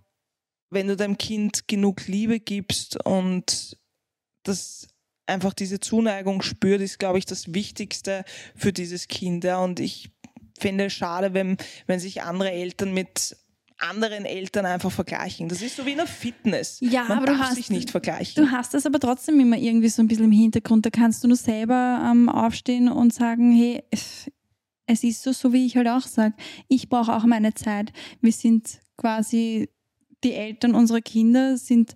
wenn du deinem Kind genug Liebe gibst und das einfach diese Zuneigung spürt, ist, glaube ich, das Wichtigste für dieses Kind. Und ich finde es schade, wenn, wenn sich andere Eltern mit anderen Eltern einfach vergleichen. Das ist so wie in der Fitness. Ja, Man aber du darf hast- sich nicht vergleichen. Du hast das aber trotzdem immer irgendwie so ein bisschen im Hintergrund. Da kannst du nur selber ähm, aufstehen und sagen, hey, es ist so, so wie ich halt auch sage. Ich brauche auch meine Zeit. Wir sind quasi die Eltern unserer Kinder, sind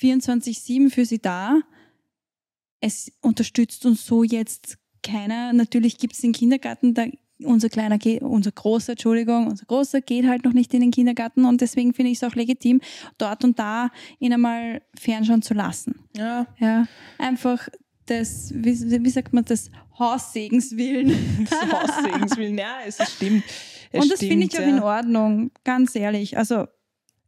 24-7 für sie da. Es unterstützt uns so jetzt keiner. Natürlich gibt es den Kindergarten, da unser kleiner, unser großer, Entschuldigung, unser großer geht halt noch nicht in den Kindergarten und deswegen finde ich es auch legitim, dort und da ihn einmal fernschauen zu lassen. Ja. Ja, einfach das, wie, wie sagt man, das Haussegens-Willen. Das Haussegens-Willen, ja, es stimmt. Es und das finde ich auch ja. in Ordnung, ganz ehrlich. Also,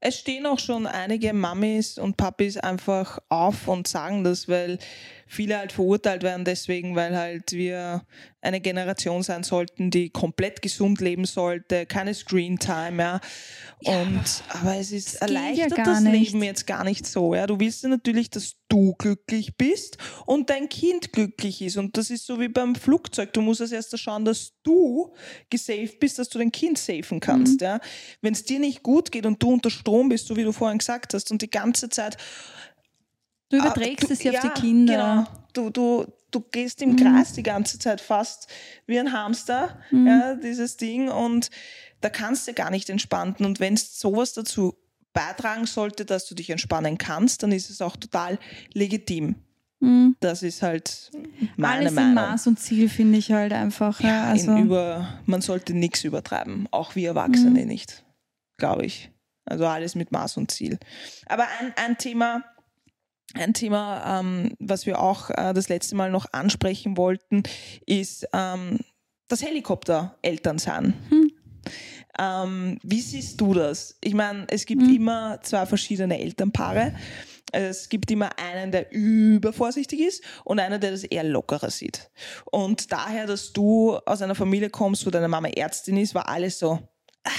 Es stehen auch schon einige Mamis und Papis einfach auf und sagen das, weil viele halt verurteilt werden deswegen, weil halt wir eine Generation sein sollten, die komplett gesund leben sollte, keine Screen-Time, ja. Und, aber es ist ja erleichtert gar das nicht. Leben jetzt gar nicht so, ja. Du willst ja natürlich, dass du glücklich bist und dein Kind glücklich ist. Und das ist so wie beim Flugzeug. Du musst als erstes schauen, dass du gesaved bist, dass du dein Kind safen kannst, Mhm. ja. Wenn es dir nicht gut geht und du unter Strom bist, so wie du vorhin gesagt hast, und die ganze Zeit du Ah, überträgst du- es ja auf die Kinder. Genau. Du, du, du gehst im Mhm. Gras die ganze Zeit fast wie ein Hamster, Mhm. ja, dieses Ding. Und da kannst du gar nicht entspannen. Und wenn es sowas dazu beitragen sollte, dass du dich entspannen kannst, dann ist es auch total legitim. Mhm. Das ist halt meine Alles in Meinung. Maß und Ziel finde ich halt einfach. Ja, Ja, also, über, man sollte nichts übertreiben, auch wir Erwachsene Mhm. nicht, glaube ich. Also alles mit Maß und Ziel. Aber ein, ein Thema, ein Thema, ähm, was wir auch äh, das letzte Mal noch ansprechen wollten, ist ähm, das Helikopter-Elternsein. Hm. Ähm, wie siehst du das? Ich meine, es gibt Hm. immer zwei verschiedene Elternpaare. Es gibt immer einen, der übervorsichtig ist und einen, der das eher lockerer sieht. Und daher, dass du aus einer Familie kommst, wo deine Mama Ärztin ist, war alles so. ah.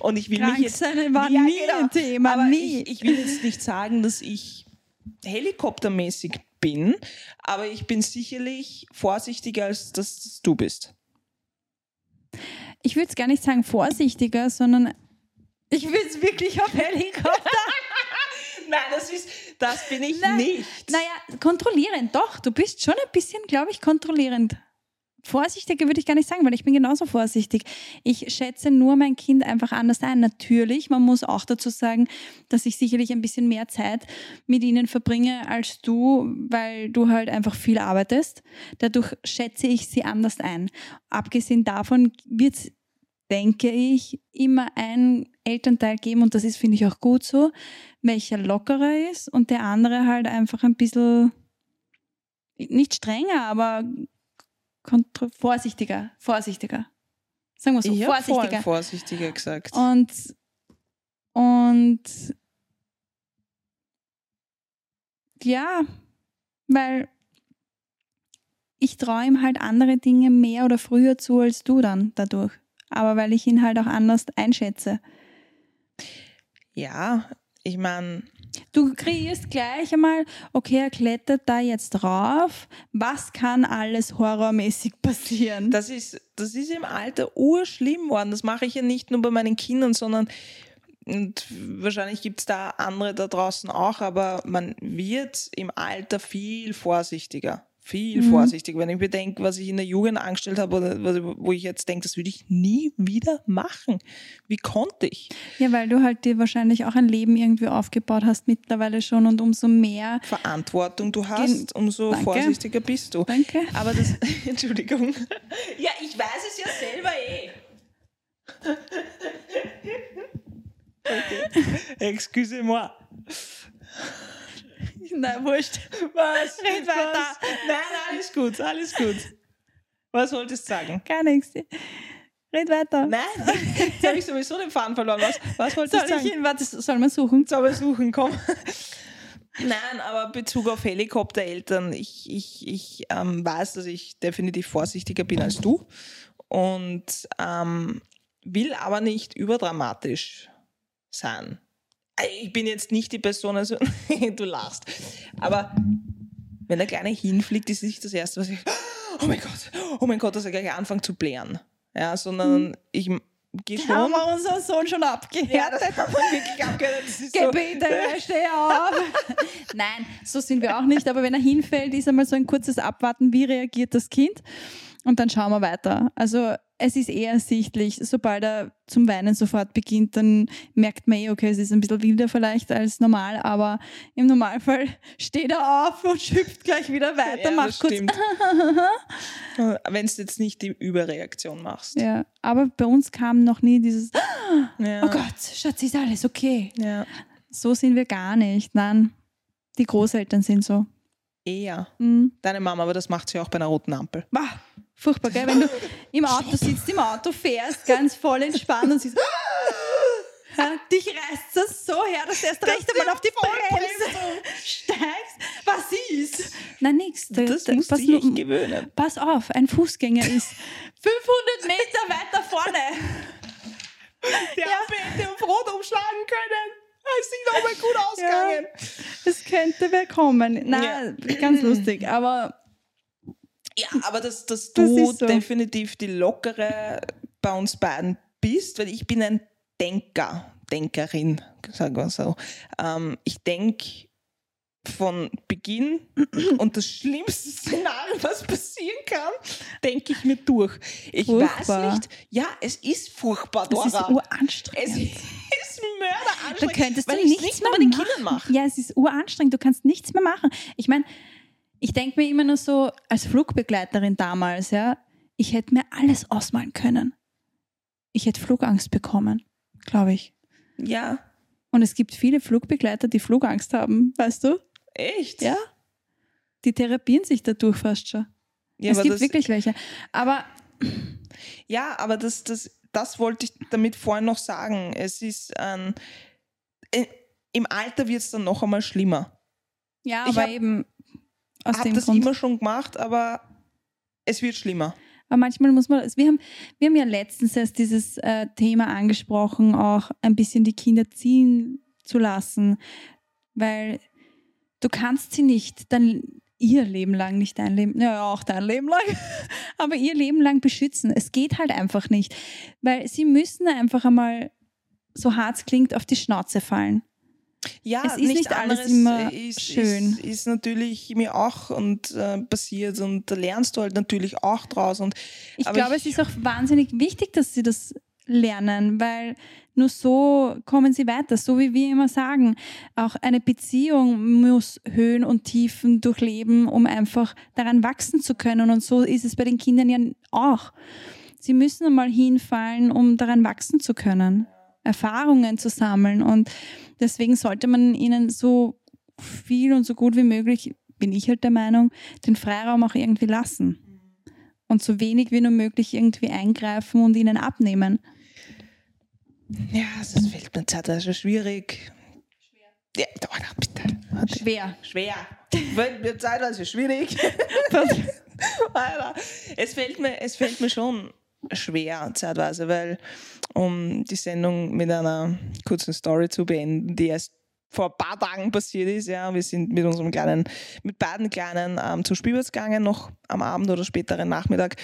Und ich will Krank jetzt war Ja, nie genau. ein Thema, aber nie. Ich, ich will jetzt nicht sagen, dass ich helikoptermäßig bin, aber ich bin sicherlich vorsichtiger, als dass du bist. ich würde es gar nicht sagen vorsichtiger, sondern ich will es wirklich auf Helikopter. Nein, das ist, das bin ich Nein. nicht. naja, kontrollierend, doch. Du bist schon ein bisschen, glaube ich, kontrollierend. Vorsichtiger würde ich gar nicht sagen, weil ich bin genauso vorsichtig. Ich schätze nur mein Kind einfach anders ein. Natürlich, man muss auch dazu sagen, dass ich sicherlich ein bisschen mehr Zeit mit ihnen verbringe als du, weil du halt einfach viel arbeitest. Dadurch schätze ich sie anders ein. Abgesehen davon wird es, denke ich, immer ein Elternteil geben und das ist, finde ich, auch gut so, welcher lockerer ist und der andere halt einfach ein bisschen nicht strenger, aber kontro- vorsichtiger, vorsichtiger. Sagen wir so, vorhin vorsichtiger. vorsichtiger gesagt. Und, und ja, weil ich traue ihm halt andere Dinge mehr oder früher zu als du dann dadurch. Aber weil ich ihn halt auch anders einschätze. Ja, ich meine, Du kreierst gleich einmal, okay, er klettert da jetzt drauf. Was kann alles horrormäßig passieren? das ist, das ist im Alter urschlimm worden. Das mache ich ja nicht nur bei meinen Kindern, sondern und wahrscheinlich gibt es da andere da draußen auch, aber man wird im Alter viel vorsichtiger. Viel Mhm. vorsichtiger. Wenn ich bedenke, was ich in der Jugend angestellt habe, oder was- wo ich jetzt denke, das würde ich nie wieder machen. Wie konnte ich? Ja, weil du halt dir wahrscheinlich auch ein Leben irgendwie aufgebaut hast mittlerweile schon und umso mehr. Verantwortung du hast, umso Danke. vorsichtiger bist du. Danke. Aber das, Entschuldigung. Ja, ich weiß es ja selber eh. Okay. Excusez-moi. Nein, wurscht. Was? Red weiter. Nein, alles gut, alles gut. Was wolltest du sagen? Gar nichts. Red weiter. Nein, jetzt habe ich sowieso den Faden verloren. Was, was wolltest du sagen? ich warte, soll man suchen? Soll man suchen, komm. Nein, aber Bezug auf Helikoptereltern, ich, ich, ich ähm, weiß, dass ich definitiv vorsichtiger bin als du und ähm, will aber nicht überdramatisch sein. Äh, Ich bin jetzt nicht die Person, also du lachst, aber wenn der Kleine hinfliegt, ist nicht das Erste, was ich, oh mein Gott, oh mein Gott, dass er gleich anfängt zu blären. Ja, sondern ich gehe schon. Haben wir unseren Sohn schon abgehört? Ja, das hat man wirklich so, Geh bitte, steh auf. Nein, so sind wir auch nicht. Aber wenn er hinfällt, ist einmal so ein kurzes Abwarten, wie reagiert das Kind? Und dann schauen wir weiter. Also es ist eher ersichtlich, sobald er zum Weinen sofort beginnt, dann merkt man eh, okay, es ist ein bisschen wilder vielleicht als normal, aber im Normalfall steht er auf und schüpft gleich wieder weiter, Ja, macht kurz. Wenn du jetzt nicht die Überreaktion machst. ja, aber bei uns kam noch nie dieses, Ja. oh Gott, Schatz, ist alles okay. Ja. So sind wir gar nicht. Nein, die Großeltern sind so. Eher. Mhm. Deine Mama, aber das macht sie auch bei einer roten Ampel. Bah, furchtbar, gell? Wenn du im Auto sitzt, im Auto fährst, ganz voll entspannt und siehst, ja, dich reißt das so her, dass du erst recht einmal auf die Bremse steigst. Was ist? Na, nix. Da- Das da- musst du pass, dich nur- gewöhnen. pass auf, ein Fußgänger ist 500 Meter weiter vorne. Der hätte auf Rot umschlagen können. Ist nicht nochmal gut ausgegangen. Es könnte wer kommen. Na, ganz lustig, aber Ja, aber dass, dass Das du ist so. definitiv die lockere bei uns beiden bist, weil ich bin ein Denker, Denkerin, sagen wir so. Ähm, ich denke von Beginn und das schlimmste Szenario, was passieren kann, denke ich mir durch. Ich Furchtbar. weiß nicht, ja, es ist furchtbar, ist Dora. Es uranstrengend. ist mörder Da anstrengend, könntest weil du nichts nicht mehr mit den machen. Kindern mache. Ja, es ist uranstrengend. Du kannst nichts mehr machen. Ich meine, ich denke mir immer nur so, als Flugbegleiterin damals, ja, ich hätte mir alles ausmalen können. Ich hätte Flugangst bekommen, glaube ich. Ja, Und es gibt viele Flugbegleiter, die Flugangst haben, weißt du? echt? Ja. Die therapieren sich dadurch fast schon. ja es gibt wirklich welche. Aber Ja, aber das, das, das wollte ich damit vorhin noch sagen. Es ist ähm, äh, im Alter wird es dann noch einmal schlimmer. ja, Ich aber hab- eben aus Ich habe dem das Grund. immer schon gemacht, aber es wird schlimmer. Aber manchmal muss man, wir haben, wir haben ja letztens erst dieses äh, Thema angesprochen, auch ein bisschen die Kinder ziehen zu lassen, weil du kannst sie nicht dann ihr Leben lang, nicht dein Leben, ja auch dein Leben lang, aber ihr Leben lang beschützen. Es geht halt einfach nicht, weil sie müssen einfach einmal, so hart es klingt, auf die Schnauze fallen. Ja, Es ist nicht alles immer ist, schön. Ist, ist natürlich mir auch und äh, passiert und da lernst du halt natürlich auch draus. Und, Ich glaube, ich- es ist auch wahnsinnig wichtig, dass sie das lernen, weil nur so kommen sie weiter. So wie wir immer sagen, auch eine Beziehung muss Höhen und Tiefen durchleben, um einfach daran wachsen zu können. Und so ist es bei den Kindern ja auch. Sie müssen einmal hinfallen, um daran wachsen zu können, Erfahrungen zu sammeln. Und deswegen sollte man ihnen so viel und so gut wie möglich, bin ich halt der Meinung, den Freiraum auch irgendwie lassen und so wenig wie nur möglich irgendwie eingreifen und ihnen abnehmen. Ja, das fällt mir zeitweise schwierig. Ja, da, da, bitte. Warte. Schwer. Schwer. Fällt mir zeitweise schwierig. Es fällt mir, es fällt mir schon schwer zeitweise, weil um die Sendung mit einer kurzen Story zu beenden, die erst vor ein paar Tagen passiert ist, ja, wir sind mit unserem kleinen, mit beiden Kleinen ähm, zum Spielplatz gegangen, noch am Abend oder späteren Nachmittag.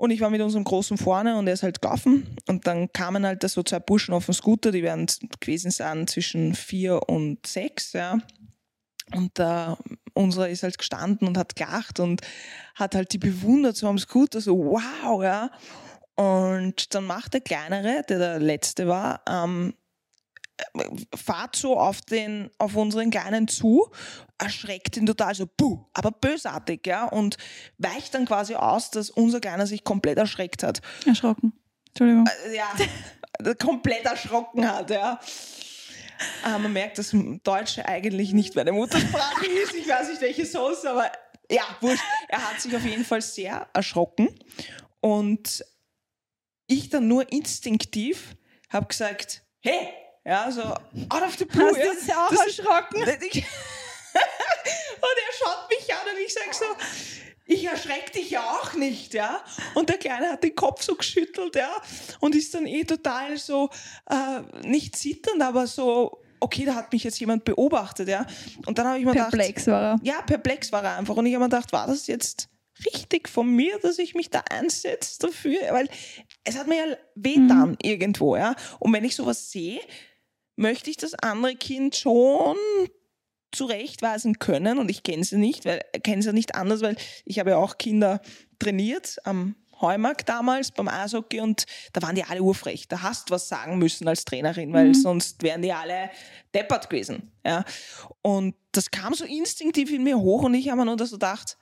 Und ich war mit unserem Großen vorne und er ist halt gelaufen. Und dann kamen halt da so zwei Burschen auf dem Scooter, die werden gewesen sein zwischen vier und sechs, ja. Und äh, unserer ist halt gestanden und hat gelacht und hat halt die bewundert so am Scooter, so wow, ja. Und dann macht der Kleinere, der der Letzte war, ähm, fahrt so auf, den, auf unseren Kleinen zu, erschreckt ihn total, so buh, aber bösartig, ja, und weicht dann quasi aus, dass unser Kleiner sich komplett erschreckt hat. Erschrocken. Entschuldigung. Äh, Ja, komplett erschrocken hat, ja. Äh, man merkt, dass Deutsch eigentlich nicht meine Muttersprache ist. Ich weiß nicht, welche Sauce, aber ja, wurscht. Er hat sich auf jeden Fall sehr erschrocken. Und ich dann nur instinktiv habe gesagt, hey, ja, so out of the blue. Hast ja, dich auch das ist- erschrocken? Ich- und er schaut mich an und ich sage so, ich erschreck dich ja auch nicht, ja. Und der Kleine hat den Kopf so geschüttelt, ja, und ist dann eh total so, äh, nicht zitternd, aber so, okay, da hat mich jetzt jemand beobachtet, ja. Und dann habe ich mir gedacht, Perplex war er. ja, perplex war er einfach. Und ich habe mir gedacht, war das jetzt richtig von mir, dass ich mich da einsetze dafür? Weil es hat mir ja wehtan irgendwo, ja. Und wenn ich sowas sehe, möchte ich das andere Kind schon zurechtweisen können und ich kenne sie nicht, weil kenne sie nicht anders, weil ich habe ja auch Kinder trainiert am Heumark damals beim Eishockey und da waren die alle urfrech. Da hast du was sagen müssen als Trainerin, weil mhm. sonst wären die alle deppert gewesen. Ja. Und das kam so instinktiv in mir hoch und ich habe mir nur so gedacht,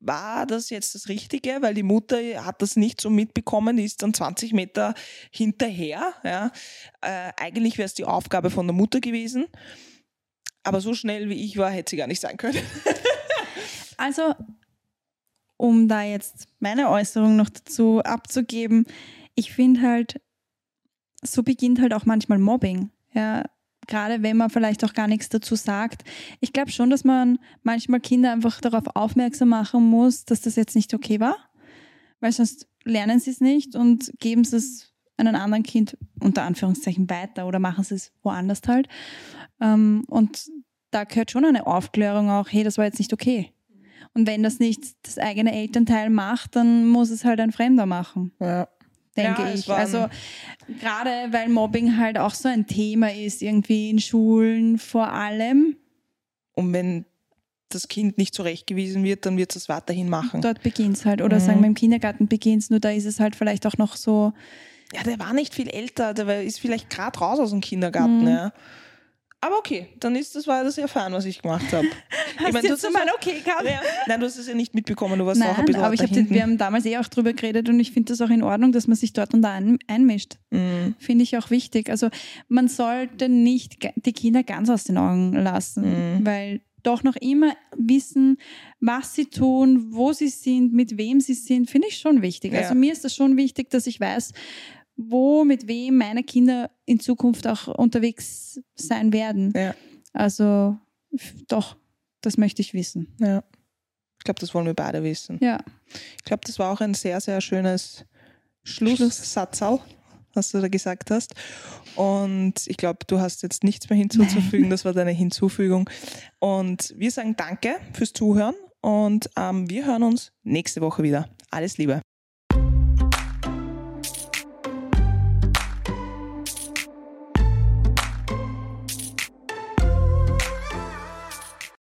war das jetzt das Richtige? Weil die Mutter hat das nicht so mitbekommen, ist dann 20 Meter hinterher. Ja. Äh, eigentlich wäre es die Aufgabe von der Mutter gewesen. Aber so schnell wie ich war, hätte sie gar nicht sein können. also, um da jetzt meine Äußerung noch dazu abzugeben, ich finde halt, so beginnt halt auch manchmal Mobbing. Ja, gerade wenn man vielleicht auch gar nichts dazu sagt. Ich glaube schon, dass man manchmal Kinder einfach darauf aufmerksam machen muss, dass das jetzt nicht okay war, weil sonst lernen sie es nicht und geben sie es einem anderen Kind unter Anführungszeichen weiter oder machen sie es woanders halt. Ähm, und da gehört schon eine Aufklärung auch, hey, das war jetzt nicht okay. Und wenn das nicht das eigene Elternteil macht, dann muss es halt ein Fremder machen. Ja denke ja, ich. Also gerade weil Mobbing halt auch so ein Thema ist, irgendwie in Schulen vor allem. Und wenn das Kind nicht zurechtgewiesen wird, dann wird es weiterhin machen. Dort beginnt es halt. Oder mhm. sagen wir im Kindergarten beginnt es, nur da ist es halt vielleicht auch noch so. Ja, der war nicht viel älter, der ist vielleicht gerade raus aus dem Kindergarten. Mhm. Ja. Aber okay, dann ist das war das fein, was ich gemacht habe. ich mein, du hast mal okay gehabt? Ja. Nein, du hast es ja nicht mitbekommen, du warst Nein, auch ein bisschen aber ich den, wir haben damals eh auch drüber geredet und ich finde das auch in Ordnung, dass man sich dort und da ein, einmischt. Mhm. Finde ich auch wichtig. Also man sollte nicht die Kinder ganz aus den Augen lassen, mhm. weil doch noch immer wissen, was sie tun, wo sie sind, mit wem sie sind, finde ich schon wichtig. Ja. Also mir ist das schon wichtig, dass ich weiß, wo, mit wem meine Kinder in Zukunft auch unterwegs sein werden. Ja. Also doch, das möchte ich wissen. Ja. Ich glaube, das wollen wir beide wissen. Ja. Ich glaube, das war auch ein sehr, sehr schönes Schlusssatzal, was du da gesagt hast. Und ich glaube, du hast jetzt nichts mehr hinzuzufügen. Nein. Das war deine Hinzufügung. Und wir sagen Danke fürs Zuhören und ähm, wir hören uns nächste Woche wieder. Alles Liebe.